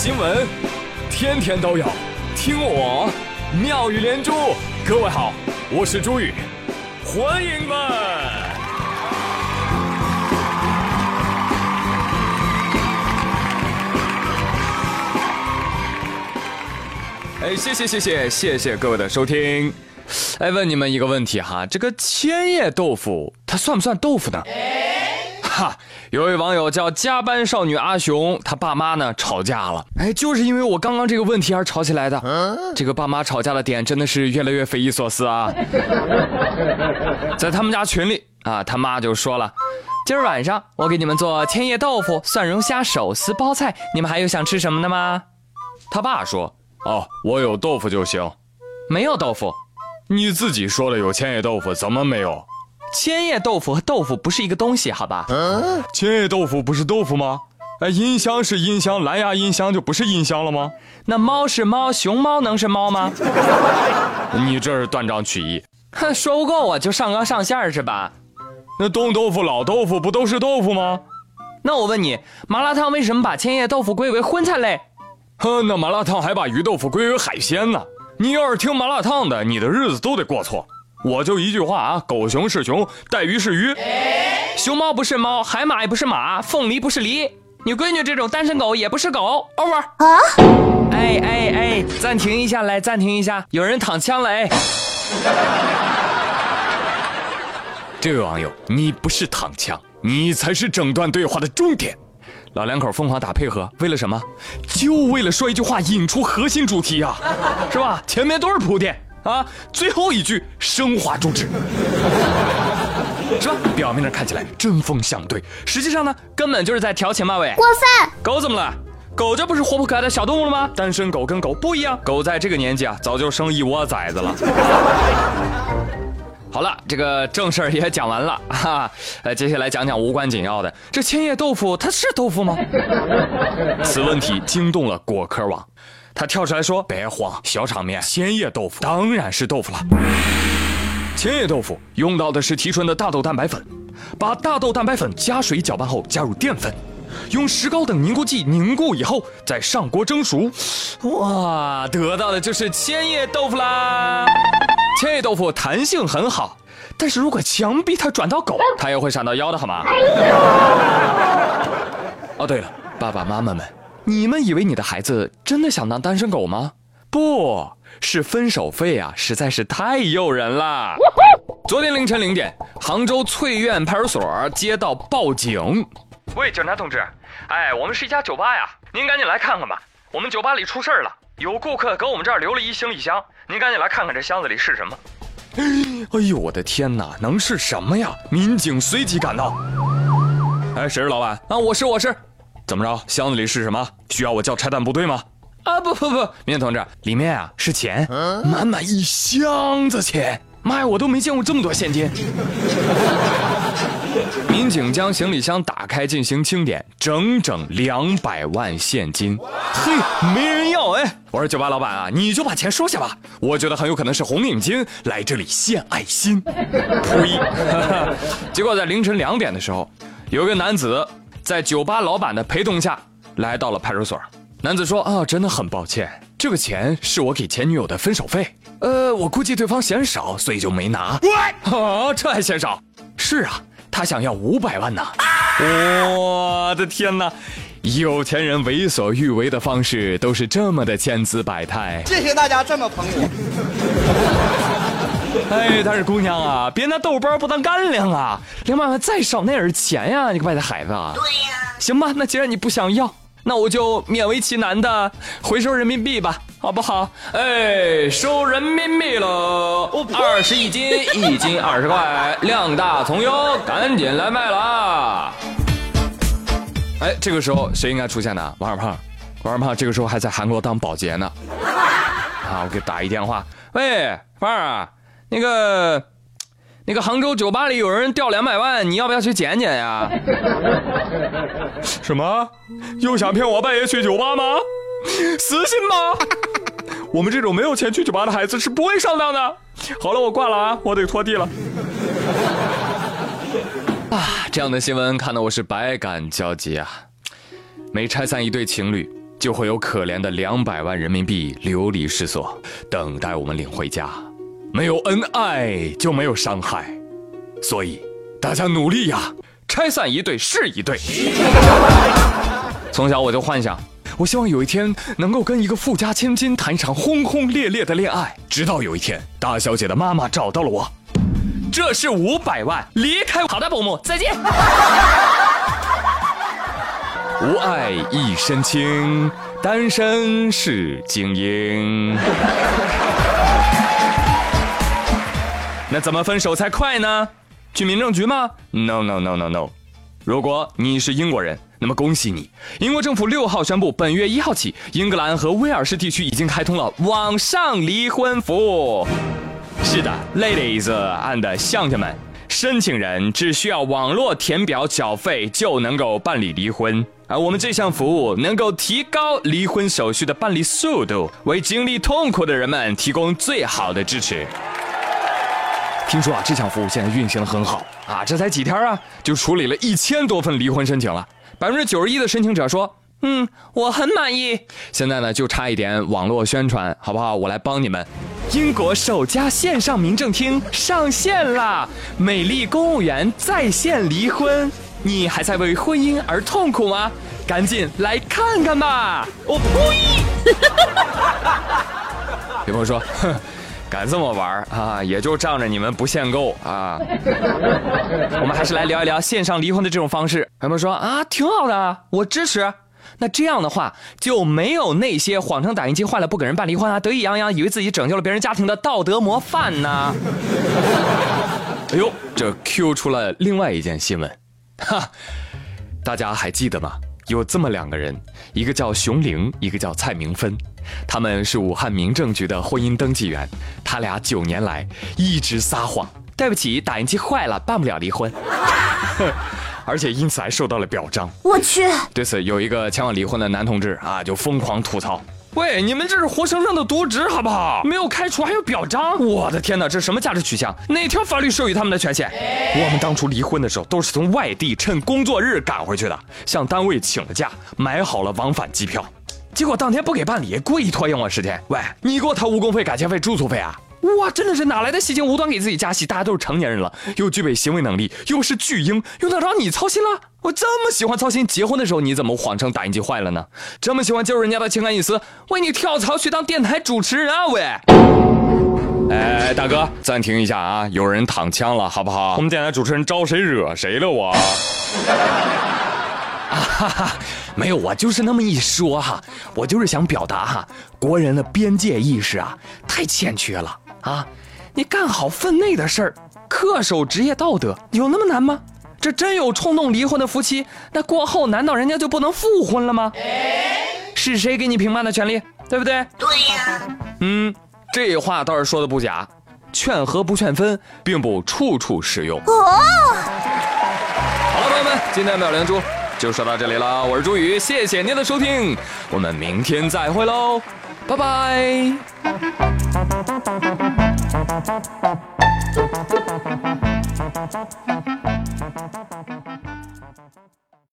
新闻天天都有，听我妙语连珠。各位好，我是朱宇，欢迎们。哎，谢谢谢谢谢谢各位的收听。哎，问你们一个问题哈，这个千叶豆腐它算不算豆腐呢？哈，有位网友叫加班少女阿雄，他爸妈呢吵架了。哎，就是因为我刚刚这个问题而吵起来的。这个爸妈吵架的点真的是越来越匪夷所思啊。在他们家群里啊，他妈就说了：“今儿晚上我给你们做千叶豆腐、蒜蓉虾、手撕包菜，你们还有想吃什么的吗？”他爸说：“哦，我有豆腐就行。”没有豆腐。你自己说了有千叶豆腐，怎么没有？千叶豆腐和豆腐不是一个东西，好吧？嗯千叶豆腐不是豆腐吗？哎，音箱是音箱，蓝牙音箱就不是音箱了吗？那猫是猫，熊猫能是猫吗？你这是断章取义。哼，说不过我就上纲上线是吧？那冻豆腐、老豆腐不都是豆腐吗？那我问你，麻辣烫为什么把千叶豆腐归为荤菜类？哼，那麻辣烫还把鱼豆腐归为海鲜呢？你要是听麻辣烫的，你的日子都得过错。我就一句话啊，狗熊是熊，带鱼是鱼，熊猫不是猫，海马也不是马，凤梨不是梨，你闺女这种单身狗也不是狗。Over 啊！哎哎哎，暂停一下，来暂停一下，有人躺枪了哎。这位网友，你不是躺枪，你才是整段对话的重点。老两口疯狂打配合，为了什么？就为了说一句话引出核心主题呀，是吧？前面都是铺垫啊，最后一句升华主旨，是吧？表面上看起来针锋相对，实际上呢，根本就是在调情嘛喂！过分！狗怎么了？狗这不是活泼可爱的小动物了吗？单身狗跟狗不一样，狗在这个年纪啊，早就生一窝崽子了。好了，这个正事儿也讲完了哈，呃，接下来讲讲无关紧要的。这千叶豆腐它是豆腐吗？此问题惊动了果壳网，他跳出来说：“别慌，小场面，千叶豆腐当然是豆腐了。千叶豆腐用到的是提纯的大豆蛋白粉，把大豆蛋白粉加水搅拌后加入淀粉，用石膏等凝固剂凝固以后再上锅蒸熟，哇，得到的就是千叶豆腐啦。”千叶豆腐弹性很好，但是如果强逼它转到狗，它也会闪到腰的，好吗？哦，对了，爸爸妈妈们，你们以为你的孩子真的想当单身狗吗？不是，分手费啊，实在是太诱人了。昨天凌晨零点，杭州翠苑派出所接到报警，喂，警察同志，哎，我们是一家酒吧呀，您赶紧来看看吧，我们酒吧里出事了。有顾客给我们这儿留了一行李箱，您赶紧来看看这箱子里是什么。哎呦，我的天哪，能是什么呀？民警随即赶到。哎，谁是老板？啊，我是，我是。怎么着？箱子里是什么？需要我叫拆弹部队吗？啊，不不不，民警同志，里面啊是钱，满满一箱子钱。妈呀，我都没见过这么多现金。民警将行李箱打开进行清点，整整两百万现金。嘿，没人要哎！我说酒吧老板啊，你就把钱收下吧。我觉得很有可能是红领巾来这里献爱心。呸！结果在凌晨两点的时候，有个男子在酒吧老板的陪同下来到了派出所。男子说：“啊，真的很抱歉，这个钱是我给前女友的分手费。呃，我估计对方嫌少，所以就没拿。啊，这还嫌少？是啊。”他想要五百万呢！我的天哪，有钱人为所欲为的方式都是这么的千姿百态。谢谢大家这么捧我。哎，但是姑娘啊，别拿豆包不当干粮啊！两百万再少那也是钱呀，你个败家孩子啊。对呀。行吧，那既然你不想要。那我就勉为其难的回收人民币吧，好不好？哎，收人民币了，二十一斤，一斤二十块，量大从优，赶紧来卖了。哎，这个时候谁应该出现呢？王二胖，王二胖这个时候还在韩国当保洁呢。啊，我给打一电话，喂，胖儿，那个。那个杭州酒吧里有人掉两百万，你要不要去捡捡呀？什么？又想骗我半夜去酒吧吗？死心吧！我们这种没有钱去酒吧的孩子是不会上当的。好了，我挂了啊，我得拖地了。啊，这样的新闻看得我是百感交集啊。每拆散一对情侣，就会有可怜的两百万人民币流离失所，等待我们领回家。没有恩爱就没有伤害，所以大家努力呀！拆散一对是一对。从小我就幻想，我希望有一天能够跟一个富家千金谈一场轰轰烈烈的恋爱。直到有一天，大小姐的妈妈找到了我，这是五百万，离开。好的，伯母，再见。无爱一身轻，单身是精英。那怎么分手才快呢？去民政局吗？No No No No No。如果你是英国人，那么恭喜你，英国政府六号宣布，本月一号起，英格兰和威尔士地区已经开通了网上离婚服务。是的，ladies and 乡亲们，申请人只需要网络填表缴费就能够办理离婚。而我们这项服务能够提高离婚手续的办理速度，为经历痛苦的人们提供最好的支持。听说啊，这项服务现在运行的很好啊，这才几天啊，就处理了一千多份离婚申请了。百分之九十一的申请者说，嗯，我很满意。现在呢，就差一点网络宣传，好不好？我来帮你们。英国首家线上民政厅上线啦！美丽公务员在线离婚，你还在为婚姻而痛苦吗？赶紧来看看吧！我呸！有朋友说，哼。敢这么玩啊？也就仗着你们不限购啊！我们还是来聊一聊线上离婚的这种方式。朋友们说啊，挺好的，我支持。那这样的话，就没有那些谎称打印机坏了不给人办离婚啊，得意洋洋以为自己拯救了别人家庭的道德模范呢。哎呦，这 Q 出了另外一件新闻，哈，大家还记得吗？有这么两个人，一个叫熊玲，一个叫蔡明芬，他们是武汉民政局的婚姻登记员。他俩九年来一直撒谎，对不起，打印机坏了，办不了离婚，而且因此还受到了表彰。我去！对此，有一个前往离婚的男同志啊，就疯狂吐槽。喂，你们这是活生生的渎职，好不好？没有开除还有表彰，我的天哪，这是什么价值取向？哪条法律授予他们的权限？我们当初离婚的时候都是从外地趁工作日赶回去的，向单位请了假，买好了往返机票，结果当天不给办理，故意拖延我时间。喂，你给我掏误工费、改签费、住宿费啊？哇，真的是哪来的戏精，无端给自己加戏？大家都是成年人了，又具备行为能力，又是巨婴，用得着你操心了？我这么喜欢操心，结婚的时候你怎么谎称打印机坏了呢？这么喜欢介入人家的情感隐私，为你跳槽去当电台主持人啊？喂，哎，大哥，暂停一下啊！有人躺枪了，好不好？我们电台主持人招谁惹谁了？我。啊哈哈，没有，我就是那么一说哈，我就是想表达哈，国人的边界意识啊太欠缺了啊！你干好分内的事儿，恪守职业道德，有那么难吗？这真有冲动离婚的夫妻，那过后难道人家就不能复婚了吗？是谁给你评判的权利？对不对？对呀。嗯，这话倒是说的不假，劝和不劝分，并不处处适用。哦。好了，朋友们，今天的妙连珠就说到这里了。我是朱宇，谢谢您的收听，我们明天再会喽，拜拜。